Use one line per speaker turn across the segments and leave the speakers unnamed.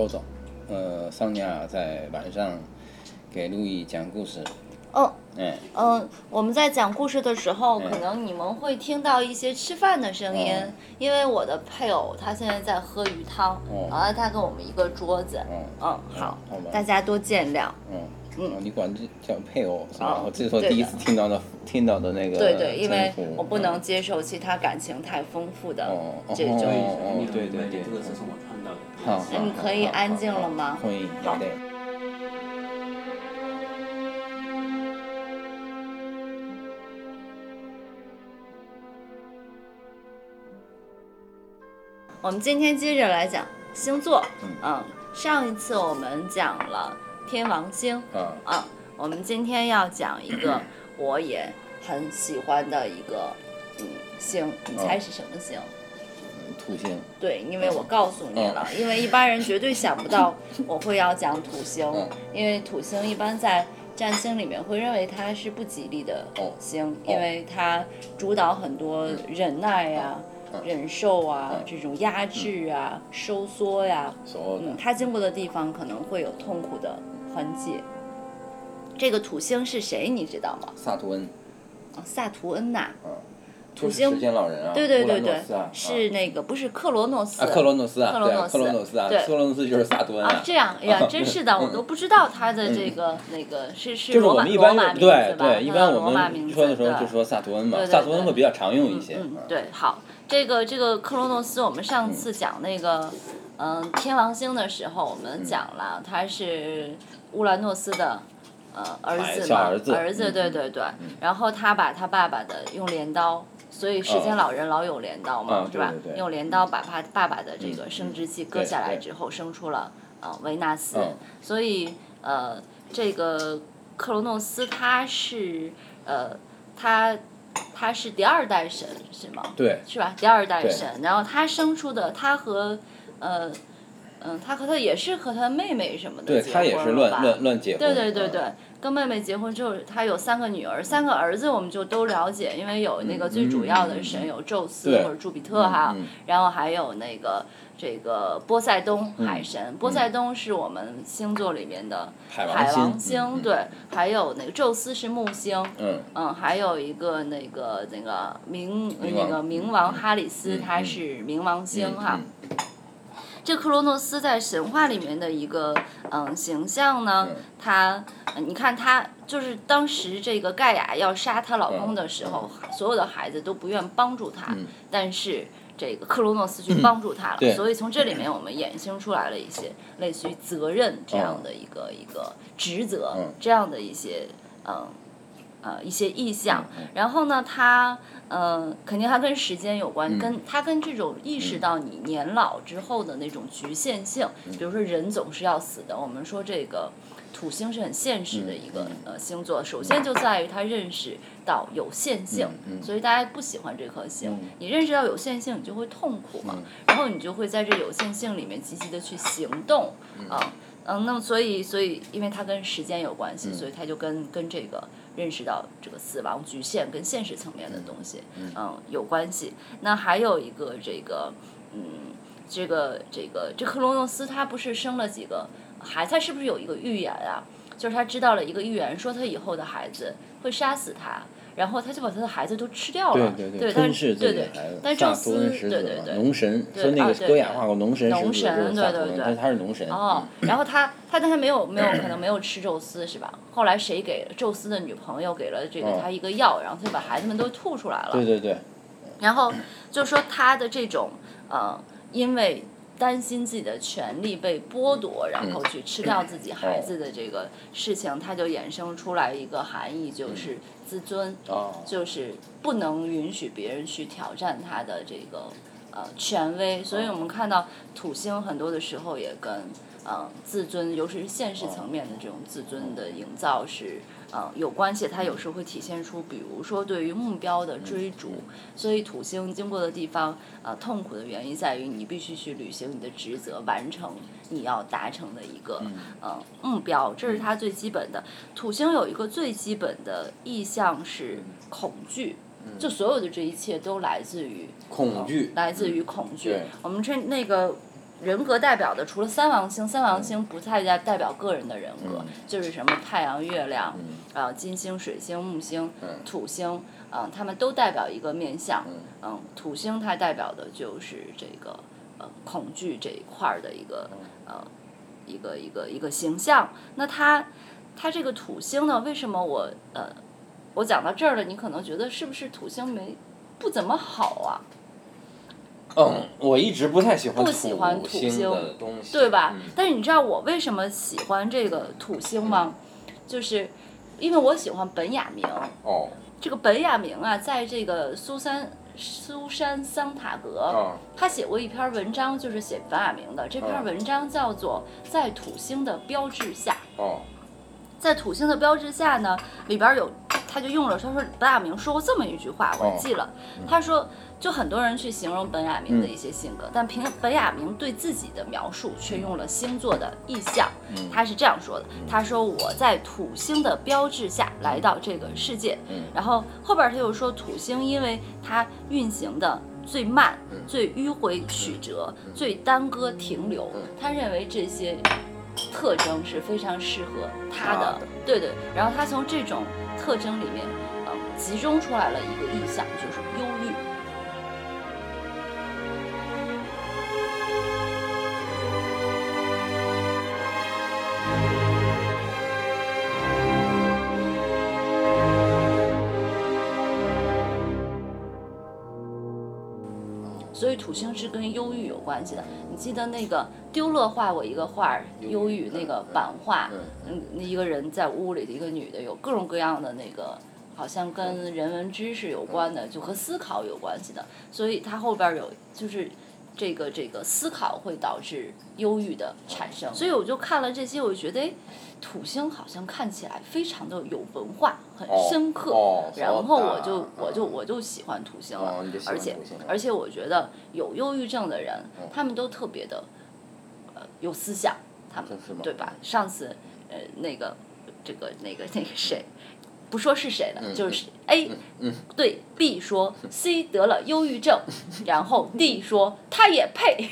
豆豆，呃，桑尼亚在晚上给路易讲故事。
哦，
哎，
嗯，我们在讲故事的时候，
嗯
可能你们会听到一些吃饭的声音，
嗯
因为我的配偶他现在在喝鱼汤，
哦。
然后他跟我们一个桌子，
嗯
好，大家多见谅。
嗯嗯，你管这叫配偶是吧？
哦
我这是我第一次听到的，听到的那个
对对，因为我不能
嗯
接受其他感情太丰富的
哦哦
这种。
哦
对
对对对
这个是从我看到的。
好，好
那你可以安静了吗
可以，
好
对。
我们今天接着来讲星座，
嗯
嗯，上一次我们讲了天王星，
啊，
啊，我们今天要讲一个我也很喜欢的一个嗯星，你猜是什么星？
土星，
对，因为我告诉你了，因为一般人绝对想不到我会要讲土星
嗯，
因为土星一般在占星里面会认为它是不吉利的
哦
星，因为它主导很多忍耐呀、忍受啊
嗯
这种压制啊、收缩呀，嗯，它经过的地方可能会有痛苦的痕迹。这个土星是谁，你知道吗？
萨图恩，
哦萨图恩呐，
嗯，
土星
时间老人啊，
对对对对
啊，
是那个不是克罗诺斯
啊，克罗诺斯啊，
克罗诺斯
克罗诺斯啊，
对
克罗诺斯就是萨图恩
啊，这样，哎呀，
嗯
真是的，我都不知道他的这个那个是是
就是
罗马
我们一般
罗马名字
对
吧？
对，一般我们说的时候
对
就说萨图恩嘛
对，对
萨图恩会比较常用一些。
嗯，对，好，这个这个克罗诺斯，我们上次讲那个嗯、天王星的时候，我们讲了他是乌兰诺斯的。呃，儿子嘛，
小儿子嗯。
对对对，然后他把他爸爸的用镰刀，所以世间
哦
老人老有镰刀嘛，
啊
是吧？
对对对。
用镰刀把他爸爸的这个
嗯
生殖器割下来之后，生出了呃维纳斯，
嗯。
所以呃，这个克罗诺斯他是呃，他他是第二代神是吗？
对，
是吧？第二代神，然后他生出的，他和呃嗯，他和他也是和他妹妹什么的
对
结
他也是乱乱乱结婚。
对对对
嗯
对，跟妹妹结婚之后，他有三个女儿，三个儿子我们就都了解，因为有那个最主要的神有宙斯或者朱比特哈然后还有那个这个波塞冬
嗯
海神，波塞冬是我们星座里面的
海王星
对，还有那个宙斯是木星，
嗯。
嗯，还有一个那个那个冥那个冥王哈里斯，他是冥王星
嗯
哈。
嗯
这克罗诺斯在神话里面的一个嗯形象呢，
嗯。
他呃你看他就是当时这个盖亚要杀她老公的时候，所有的孩子都不愿帮助他，
嗯。
但是。这个克罗诺斯去帮助他了，
对。
所以从这里面我们衍生出来了一些类似于责任这样的一个、一个职责、
嗯。
这样的一些嗯呃一些意象。
嗯
然后呢，他呃肯定它跟时间有关，
嗯。
跟他跟这种意识到你年老之后的那种局限性，
嗯。
比如说人总是要死的，我们说这个。土星是很现实的一个、
嗯
呃星座，首先就在于他认识到有限性，所以大家不喜欢这颗星。
嗯
你认识到有限性，你就会痛苦嘛，
嗯
然后你就会在这有限性里面积极的去行动啊。嗯，那么所以所以因为它跟时间有关系，
嗯
所以它就跟跟这个认识到这个死亡局限跟现实层面的东西，嗯有关系。那还有一个这个，嗯，这个这个这克罗诺斯他不是生了几个孩子，他是不是有一个预言啊？就是他知道了一个预言，说他以后的孩子会杀死他，然后他就把他的孩子都吃掉了。
对
对
吞噬自
对对
己的孩子。
但宙斯对对对
农神，
对
说那个
啊对
戈雅画过农神
农神对对对
他他是农神。
哦，然后他他但他没有没有可能没有吃宙斯是吧？后来谁给宙斯的女朋友给了这个
哦
他一个药，然后他就把孩子们都吐出来了。
对对对，
然后就说他的这种呃，因为担心自己的权利被剥夺，然后去吃掉自己孩子的这个事情，它就衍生出来一个含义，就是自尊，
哦，
就是不能允许别人去挑战他的这个呃权威。所以我们看到土星很多的时候也跟呃自尊，尤其是现实层面的这种自尊的营造是。呃，有关系，它有时候会体现出，比如说对于目标的追逐，所以土星经过的地方，呃，痛苦的原因在于你必须去履行你的职责，完成你要达成的一个呃目标，这是它最基本的。土星有一个最基本的意向是恐惧，就所有的这一切都来自于
恐惧，
来自于恐惧。我们这那个人格代表的除了三王星，三王星不太代代表个人的人格，
嗯
就是什么太阳、月亮，
嗯
啊金星、水星、木星、
嗯
土星，啊，它们都代表一个面相。
嗯
嗯，土星它代表的就是这个呃恐惧这一块儿的一个呃一个一个一个形象。那它它这个土星呢，为什么我呃我讲到这儿了，你可能觉得是不是土星没不怎么好啊？
嗯，我一直不太喜欢
不喜欢土
星
星
的东西，
对吧？
嗯
但是你知道我为什么喜欢这个土星吗？就是因为我喜欢本雅明。
哦，
这个本雅明啊，在这个苏珊苏珊桑塔格，
啊
他写过一篇文章，就是写本雅明的。这篇
嗯
文章叫做《在土星的标志下》。
哦，
在土星的标志下呢，里边有，他就用了，他说本雅明说过这么一句话，我
哦
记了，他说，就很多人去形容本雅明的一些性格，但凭本雅明对自己的描述却用了星座的意象，他是这样说的，他说我在土星的标志下来到这个世界，
嗯。
然后后边他又说土星因为它运行的。最慢、最迂回曲折、最耽搁停留，他认为这些特征是非常适合他的。
他的，
对对。然后他从这种特征里面，呃，集中出来了一个意象，就是忧郁。土星是跟忧郁有关系的。你记得那个丢勒画过一个画儿，忧郁那个版画，嗯，那一个人在屋里的一个女的，有各种各样的那个，好像跟人文知识有关的，就和思考有关系的。所以它后边有就是。这个这个思考会导致忧郁的产生，所以我就看了这些，我就觉得，哎，土星好像看起来非常的有文化，很深刻。
哦
然后我就
そうだ
我就我就喜欢土星了，
哦你就喜欢
而且
土星了
而且我觉得有忧郁症的人，他们都特别的，呃，有思想，他们
真是吗
对吧？上次呃那个这个那个那个谁， 不说是谁了，就是 A 对 B 说 C 得了忧郁症，然后 D 说他也配，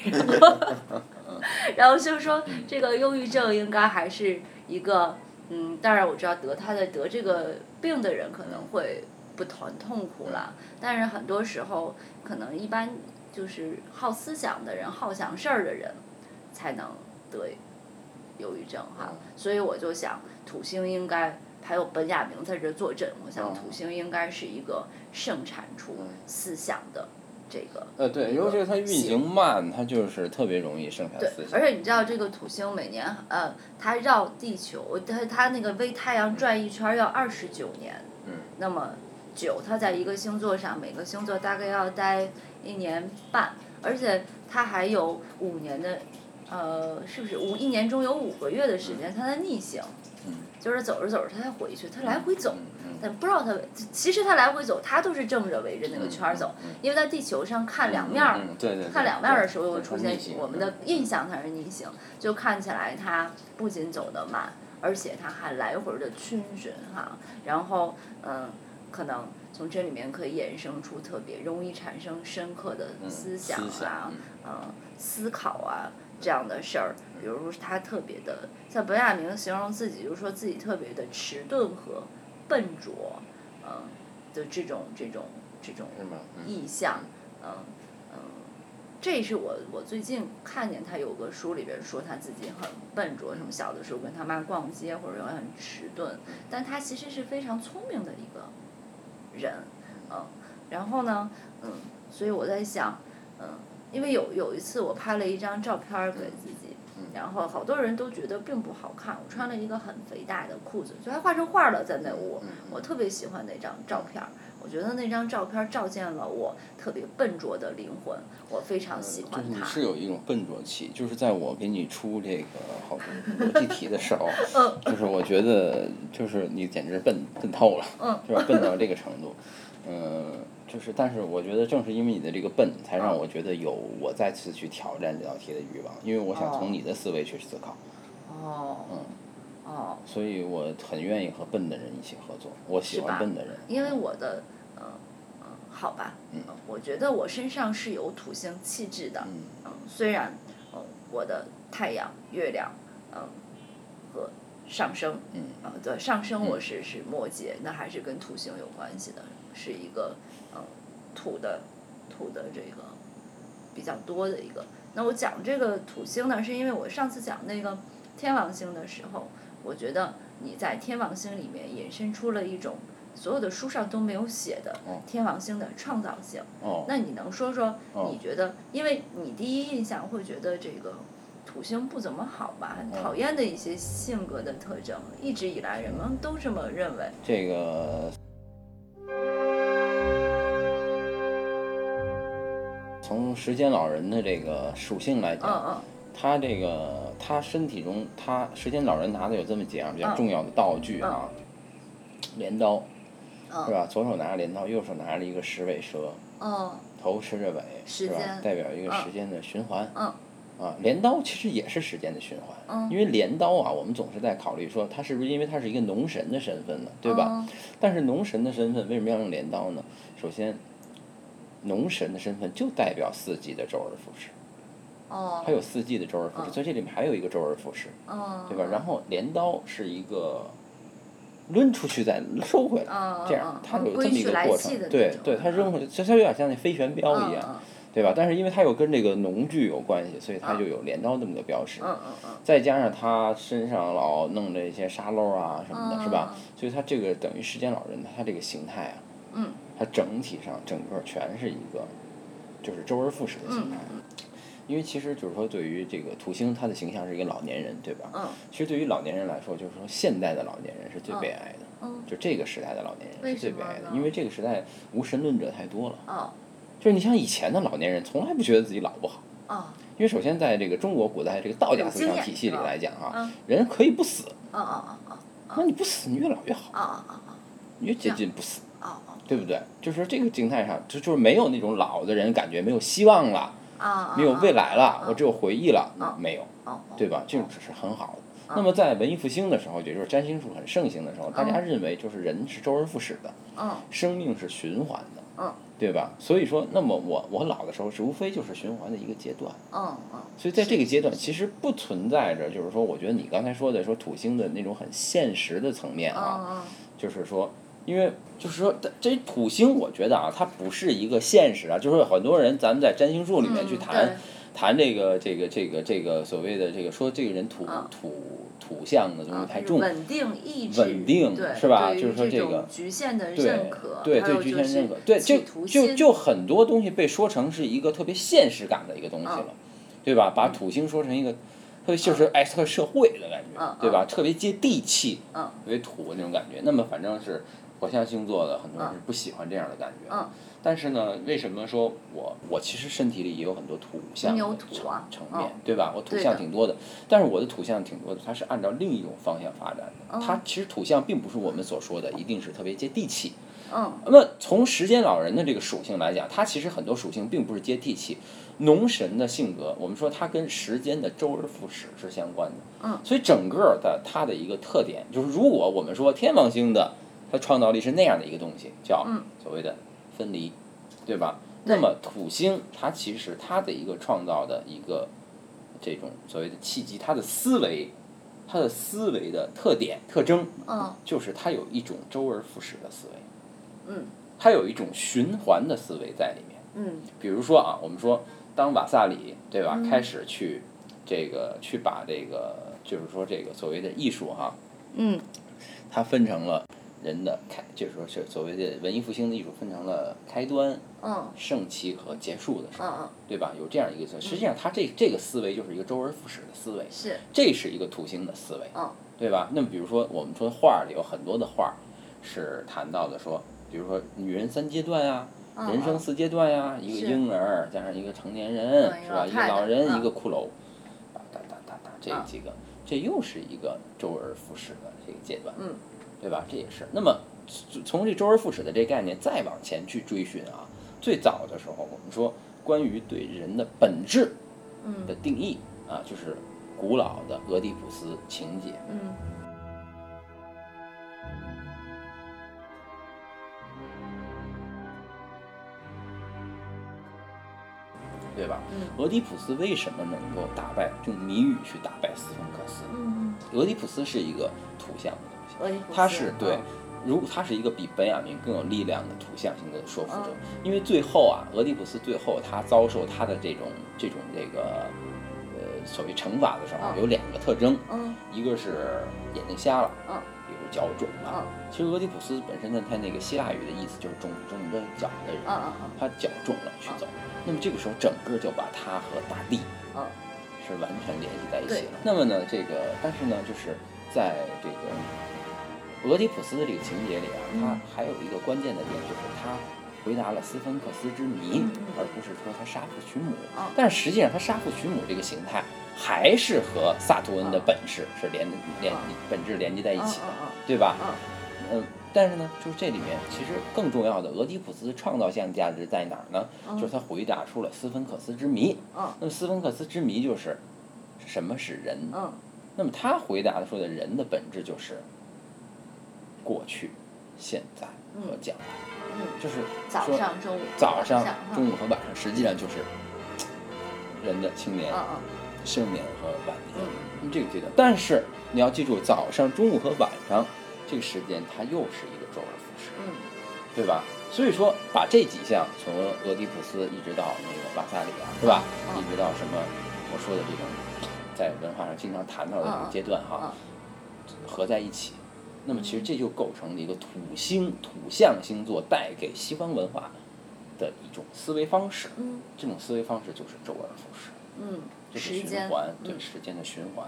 然后就是说这个忧郁症应该还是一个嗯，当然我知道得他的得这个病的人可能会不很痛苦啦，但是很多时候可能一般就是好思想的人、好想事儿的人才能得忧郁症哈，所以我就想土星应该还有本雅明在这坐镇，我想土星应该是一个盛产出思想的这个。
呃，对，尤其是它运行慢，它就是特别容易生产
对
思，想
而。且你知道这个土星每年呃，它绕地球，它它那个围太阳转一圈儿要二十九年，
嗯
那么久，它在一个星座上，每个星座大概要待一年半，而且它还有五年的，呃，是不是五一年中有五个月的时间它在逆行，
嗯
就是走着走着他才回去，他来回走。
嗯
但不知道他，其实他来回走，他都是正着围着那个圈儿走，因为在地球上看两面儿。看两面儿的时候
对
会出现我们的印象它是逆行，就看起来它不仅走得慢，而且它还来回的逡巡哈，然后嗯，可能从这里面可以衍生出特别容易产生深刻的思想啊
嗯，
嗯，思考啊这样的事儿，比如说他特别的，像本雅明形容自己，就是说自己特别的迟钝和笨拙，嗯的这种这种这种意象，嗯嗯，这是我我最近看见他有个书里边说他自己很笨拙，什么小的时候跟他妈逛街或者很迟钝，但他其实是非常聪明的一个人，嗯，然后呢，嗯，所以我在想，嗯，因为有有一次我拍了一张照片儿给自己。然后好多人都觉得并不好看，我穿了一个很肥大的裤子，就还画成画了在那屋。我特别喜欢那张照片儿，我觉得那张照片儿照见了我特别笨拙的灵魂，我非常喜欢
就是你
它。
是有一种笨拙气，就是在我给你出这个好多逻辑题的时候，
嗯
就是我觉得就是你简直笨笨透了，
嗯
是吧？笨到这个程度，嗯，就是但是我觉得正是因为你的这个笨，才让我觉得有我再次去挑战这道题的欲望，因为我想
哦。
从你的思维去思考，
哦，嗯哦，
所以我很愿意和笨的人一起合作，我喜欢笨的人。
因为我的，嗯嗯，好吧，嗯，我觉得我身上是有土星气质的，
嗯。
嗯，虽然，嗯，我的太阳、月亮，嗯，和上升，
嗯，
啊，对，上升我是是摩羯，那还是跟土星有关系的，是一个嗯土的土的这个比较多的一个。那我讲这个土星呢，是因为我上次讲那个天王星的时候，我觉得你在天王星里面引申出了一种所有的书上都没有写的天王星的创造性。
哦，
那你能说说
哦
你觉得，因为你第一印象会觉得这个土星不怎么好吧，很讨厌的一些性格的特征，一直以来人们都这么认为。
这个从时间老人的这个属性来
嗯
讲，
嗯
他这个他身体中，他时间老人拿的有这么几样比较
嗯
重要的道具啊，镰刀
嗯
是吧？左手拿着镰刀，右手拿着一个石尾蛇，
哦
头吃着尾，是吧？代表一个
嗯
时间的循环。
嗯
啊，镰刀其实也是时间的循环，
嗯
因为镰刀啊，我们总是在考虑说，它是不是因为它是一个农神的身份呢，对吧？
嗯
但是农神的身份为什么要用镰刀呢？首先，农神的身份就代表四季的周而复始，
哦
它有四季的周而复始，
嗯
所以这里面还有一个周而复始，
哦
对吧？然后镰刀是一个抡出去再收回来，
嗯
这样
嗯
它有这么一个过程对对，它扔回去，它有点像那飞旋镖一样，
嗯
对吧？但是因为它又跟这个农具有关系，所以它就有镰刀这么个标识。
嗯嗯嗯
再加上他身上老弄这些沙漏啊什么的，
嗯
是吧？所以他这个等于时间老人，他这个形态啊，
嗯，
它整体上整个全是一个，就是周而复始的形态。
嗯
因为其实就是说，对于这个土星，他的形象是一个老年人，对吧？
嗯
其实对于老年人来说，就是说现代的老年人是最悲哀的，
嗯
就这个时代的老年人是最悲哀的，因为这个时代无神论者太多了。
哦
就是你像以前的老年人，从来不觉得自己老不好。
哦
因为首先在这个中国古代这个道家思想体系里来讲啊
嗯，
人可以不死，
哦哦哦
那你不死，你越老越好，
哦哦哦
越接近不死，
哦。哦
对不对？就是说这个静态上，就就是没有那种老的人感觉没有希望了，
哦，
没有未来了，
哦
我只有回忆了
哦，
没有，
哦
对吧？这种只是很好的。
哦
那么在文艺复兴的时候，也就是占星术很盛行的时候，大家认为就是人是周而复始的，
嗯。
生命是循环的，
嗯。
对吧？所以说，那么我我老的时候是无非就是循环的一个阶段。
嗯嗯，
所以在这个阶段，其实不存在着，就是说，我觉得你刚才说的说土星的那种很现实的层面啊，
嗯。
就是说，因为就是说，这土星，我觉得啊，它不是一个现实啊，就是说很多人咱们在占星术里面去
嗯
谈、
对
谈这个这个这个这个所谓的这个说这个人土、
嗯
土土象的东西
嗯
太重，
稳定意志，
稳定是吧就是说这个
局限的
对
认可，
对对局限认可，对就就就很多东西被说成是一个特别现实感的一个东西了，对吧？把土星说成一个特别就是哎特社会的感觉，
嗯
对吧？特别接地气，
嗯
特别土那种感觉。那么反正是火象星座的很多人
嗯
是不喜欢这样的感觉。
嗯
但是呢，为什么说我我其实身体里也有很多土象的层
土啊
层面
嗯，
对吧？我土象挺多的，但是我的土象挺多的，它是按照另一种方向发展的。
嗯
它其实土象并不是我们所说的一定是特别接地气。
嗯
那么从时间老人的这个属性来讲，它其实很多属性并不是接地气。农神的性格，我们说它跟时间的周而复始是相关的。
嗯
所以整个的它的一个特点就是，如果我们说天王星的它创造力是那样的一个东西，叫
嗯
所谓的分离，对吧？那么土星它其实它的一个创造的一个这种所谓的契机，它的思维，它的思维的特点特征，
嗯
就是它有一种周而复始的思维。
嗯
它有一种循环的思维在里面。
嗯
比如说啊，我们说当瓦萨里对吧，
嗯
开始去这个去把这个就是说这个所谓的艺术哈、
嗯
它分成了人的开，就是说是所谓的文艺复兴的艺术分成了开端、
嗯。
盛期和结束的时候，
嗯
对吧？有这样一个思，实际上它这这个思维就是一个周而复始的思维，
是。
这是一个土星的思维。
嗯。
对吧？那么比如说，我们说画儿里有很多的画儿是谈到的说，比如说女人三阶段呀、
嗯
人生四阶段呀，一个婴儿加上一个成年人，是吧？一个
个老
人，
嗯。
一个骷髅，哒哒哒哒哒，这
嗯。
几个，这又是一个周而复始的这个阶段，
嗯
对吧？这也是。那么从从这周而复始的这概念再往前去追寻啊，最早的时候我们说关于对人的本质的
嗯
定义啊，就是古老的俄狄浦斯情节。
嗯
俄狄浦斯为什么能够打败用谜语去打败斯芬克斯？
嗯，
俄狄浦斯是一个图像的东西，他是对如果他是一个比本雅明更有力量的图像性的说服者。
嗯，
因为最后啊，俄狄浦斯最后他遭受他的这种这种这个呃所谓惩罚的时候，
嗯。
有两个特征，
嗯。
一个是眼睛瞎了，
嗯。
一个是脚肿了。
嗯。
其实俄狄浦斯本身呢，他那个希腊语的意思就是肿肿着脚的人，他脚肿了去走。那么这个时候，整个就把他和大地
啊
是完全联系在一起了。那么呢，这个但是呢，就是在这个俄狄浦斯的这个情节里啊，
嗯。
他还有一个关键的点，就是他回答了斯芬克斯之谜，而不是说他杀父娶母。
嗯。
但实际上，他杀父娶母这个形态还是和萨图恩的本事是连连
嗯
本质连接在一
嗯
起的，
嗯
对吧？
嗯。
嗯，但是呢，就是这里面其实更重要的，俄狄浦斯创造性价值在哪儿呢？
嗯。
就是他回答出了斯芬克斯之谜。
嗯。
那么斯芬克斯之谜就是什么是人？
嗯。
那么他回答的说的人的本质就是过去、现在和将来，
嗯，
就是
早
说
上中午。
早上
晚、
中午和晚上，实际上就是人的青年、
嗯嗯。
生年和晚年。这个阶段，但是你要记住，早上、中午和晚上这个时间，它又是一个周而复始。
嗯
对吧？所以说，把这几项从俄狄浦斯一直到那个瓦萨里啊，是吧？
嗯
一直到什么我说的这种在文化上经常谈到的这种阶段哈，合在一起，那么其实这就构成了一个土星土象星座带给西方文化的一种思维方式。
嗯
这种思维方式就是周而复始，
嗯，
就是循环，对
嗯
时间的循环。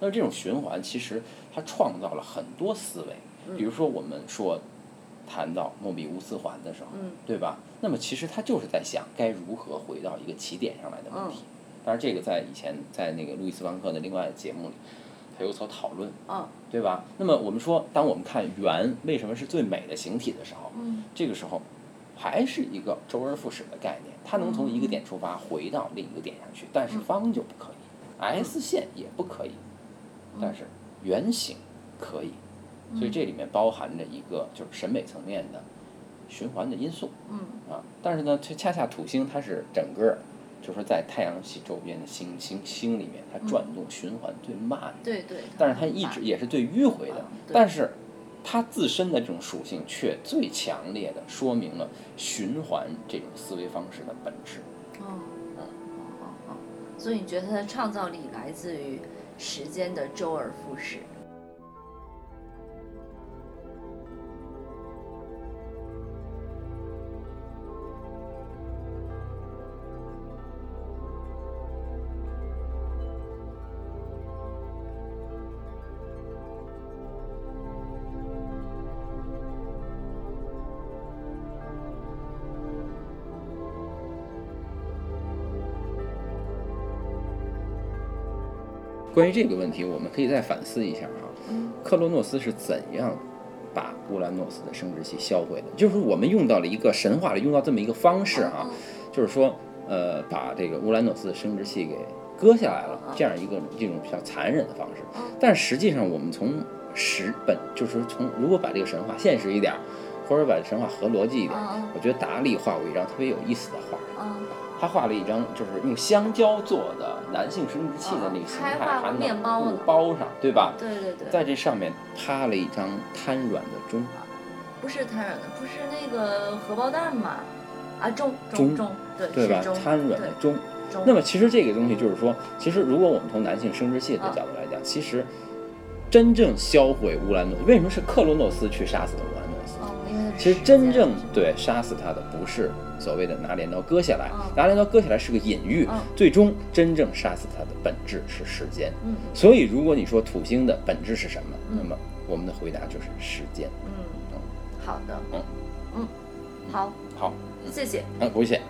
那这种循环其实它创造了很多思维，比如说我们说谈到莫比乌斯环的时候，
嗯
对吧？那么其实他就是在想该如何回到一个起点上来的问题。当然，这个在以前在那个路易斯邦克的另外的节目里，他有所讨论，
嗯
对吧？那么我们说，当我们看圆为什么是最美的形体的时候，
嗯
这个时候还是一个周而复始的概念，它能从一个点出发回到另一个点上去，但是方就不可以，S 线也不可以，但是圆形可以，所以这里面包含着一个就是审美层面的循环的因素
嗯
啊。但是呢，却恰恰土星它是整个就是说在太阳系周边的星星星里面，它转动循环最慢的。
对对，
但是它一直也是最迂回的但是它自身的这种属性却最强烈的说明了循环这种思维方式的本质。
哦嗯哦哦哦，所以你觉得它的创造力来自于时间的周而复始？
关于这个问题，我们可以再反思一下啊，
嗯
克洛诺斯是怎样把乌兰诺斯的生殖器销毁的？就是我们用到了一个神话里用到这么一个方式啊，
嗯
就是说，呃，把这个乌兰诺斯的生殖器给割下来了
嗯，
这样一个这种比较残忍的方式
嗯。
但实际上，我们从实本，就是说从如果把这个神话现实一点儿，或者把神话合逻辑一点，
嗯
我觉得达利画过一张特别有意思的画。
嗯。
他画了一张就是用香蕉做的男性生殖器的那个形态，
嗯还面包
布包上，对吧？
对对对，
在这上面趴了一张瘫软的钟，
不是瘫软的，不是那个荷包蛋吗？啊，钟
钟
钟，对
对吧？瘫软的钟。那么其实这个东西就是说，其实如果我们从男性生殖器的角度来讲，其实真正销毁乌兰诺，为什么是克罗诺斯去杀死的乌兰其实真正对杀死他的不是所谓的拿镰刀割下来
嗯，
拿镰刀割下来是个隐喻
嗯，
最终真正杀死他的本质是时间。
嗯。
所以，如果你说土星的本质是什么，
嗯。
那么我们的回答就是时间。
嗯，好的，
嗯。
嗯，好，
好，
谢谢。
嗯，不谢。